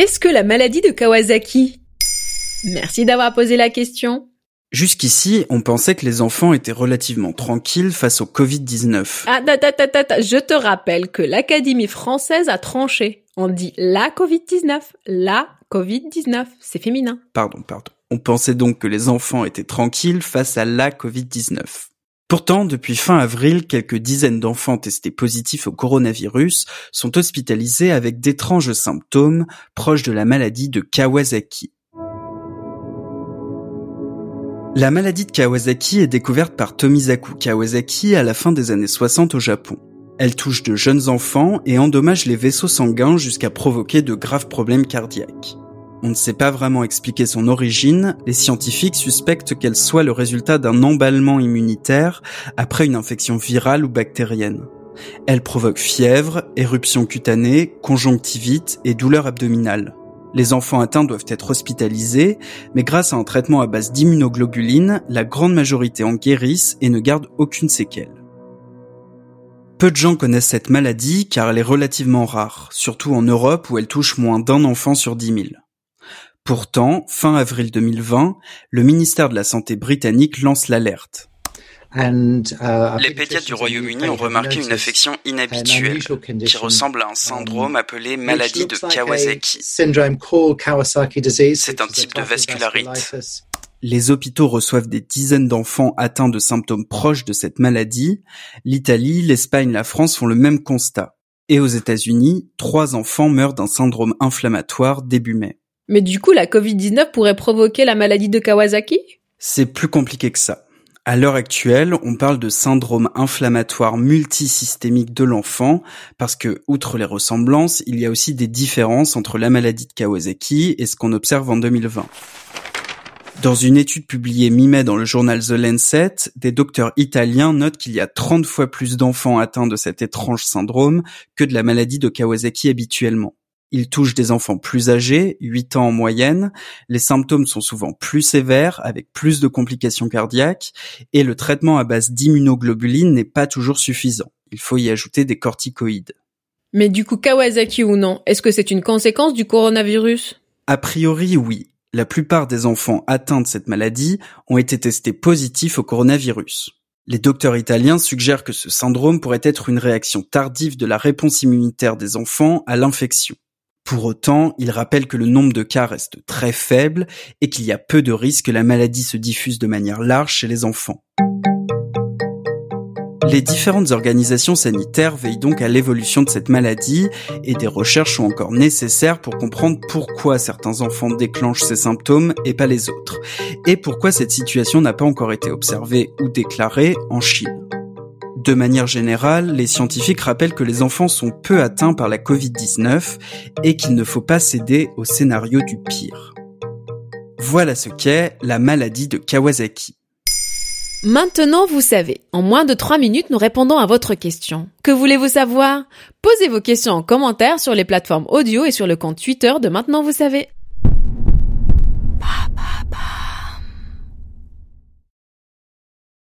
Qu'est-ce que la maladie de Kawasaki? Merci d'avoir posé la question. Jusqu'ici, on pensait que les enfants étaient relativement tranquilles face au Covid-19. Ah, ta, ta, ta, ta, je te rappelle que l'Académie française a tranché. On dit la Covid-19, la Covid-19, c'est féminin. Pardon, pardon. On pensait donc que les enfants étaient tranquilles face à la Covid-19. Pourtant, depuis fin avril, quelques dizaines d'enfants testés positifs au coronavirus sont hospitalisés avec d'étranges symptômes proches de la maladie de Kawasaki. La maladie de Kawasaki est découverte par Tomizaku Kawasaki à la fin des années 60 au Japon. Elle touche de jeunes enfants et endommage les vaisseaux sanguins jusqu'à provoquer de graves problèmes cardiaques. On ne sait pas vraiment expliquer son origine, les scientifiques suspectent qu'elle soit le résultat d'un emballement immunitaire après une infection virale ou bactérienne. Elle provoque fièvre, éruption cutanée, conjonctivite et douleur abdominale. Les enfants atteints doivent être hospitalisés, mais grâce à un traitement à base d'immunoglobulines, la grande majorité en guérissent et ne gardent aucune séquelle. Peu de gens connaissent cette maladie car elle est relativement rare, surtout en Europe où elle touche moins d'un enfant sur dix mille. Pourtant, fin avril 2020, le ministère de la Santé britannique lance l'alerte. Uh, Les pédiatres du Royaume-Uni ont remarqué une affection inhabituelle qui ressemble à un syndrome appelé maladie de Kawasaki. C'est un type de vascularite. Les hôpitaux reçoivent des dizaines d'enfants atteints de symptômes proches de cette maladie. L'Italie, l'Espagne, la France font le même constat. Et aux États-Unis, trois enfants meurent d'un syndrome inflammatoire début mai. Mais du coup, la Covid-19 pourrait provoquer la maladie de Kawasaki? C'est plus compliqué que ça. À l'heure actuelle, on parle de syndrome inflammatoire multisystémique de l'enfant parce que, outre les ressemblances, il y a aussi des différences entre la maladie de Kawasaki et ce qu'on observe en 2020. Dans une étude publiée mi-mai dans le journal The Lancet, des docteurs italiens notent qu'il y a 30 fois plus d'enfants atteints de cet étrange syndrome que de la maladie de Kawasaki habituellement. Il touche des enfants plus âgés, 8 ans en moyenne, les symptômes sont souvent plus sévères, avec plus de complications cardiaques, et le traitement à base d'immunoglobulines n'est pas toujours suffisant. Il faut y ajouter des corticoïdes. Mais du coup, Kawasaki ou non, est-ce que c'est une conséquence du coronavirus? A priori, oui. La plupart des enfants atteints de cette maladie ont été testés positifs au coronavirus. Les docteurs italiens suggèrent que ce syndrome pourrait être une réaction tardive de la réponse immunitaire des enfants à l'infection. Pour autant, il rappelle que le nombre de cas reste très faible et qu'il y a peu de risques que la maladie se diffuse de manière large chez les enfants. Les différentes organisations sanitaires veillent donc à l'évolution de cette maladie et des recherches sont encore nécessaires pour comprendre pourquoi certains enfants déclenchent ces symptômes et pas les autres, et pourquoi cette situation n'a pas encore été observée ou déclarée en Chine. De manière générale, les scientifiques rappellent que les enfants sont peu atteints par la Covid-19 et qu'il ne faut pas céder au scénario du pire. Voilà ce qu'est la maladie de Kawasaki. Maintenant, vous savez. En moins de 3 minutes, nous répondons à votre question. Que voulez-vous savoir? Posez vos questions en commentaire sur les plateformes audio et sur le compte Twitter de Maintenant, vous savez.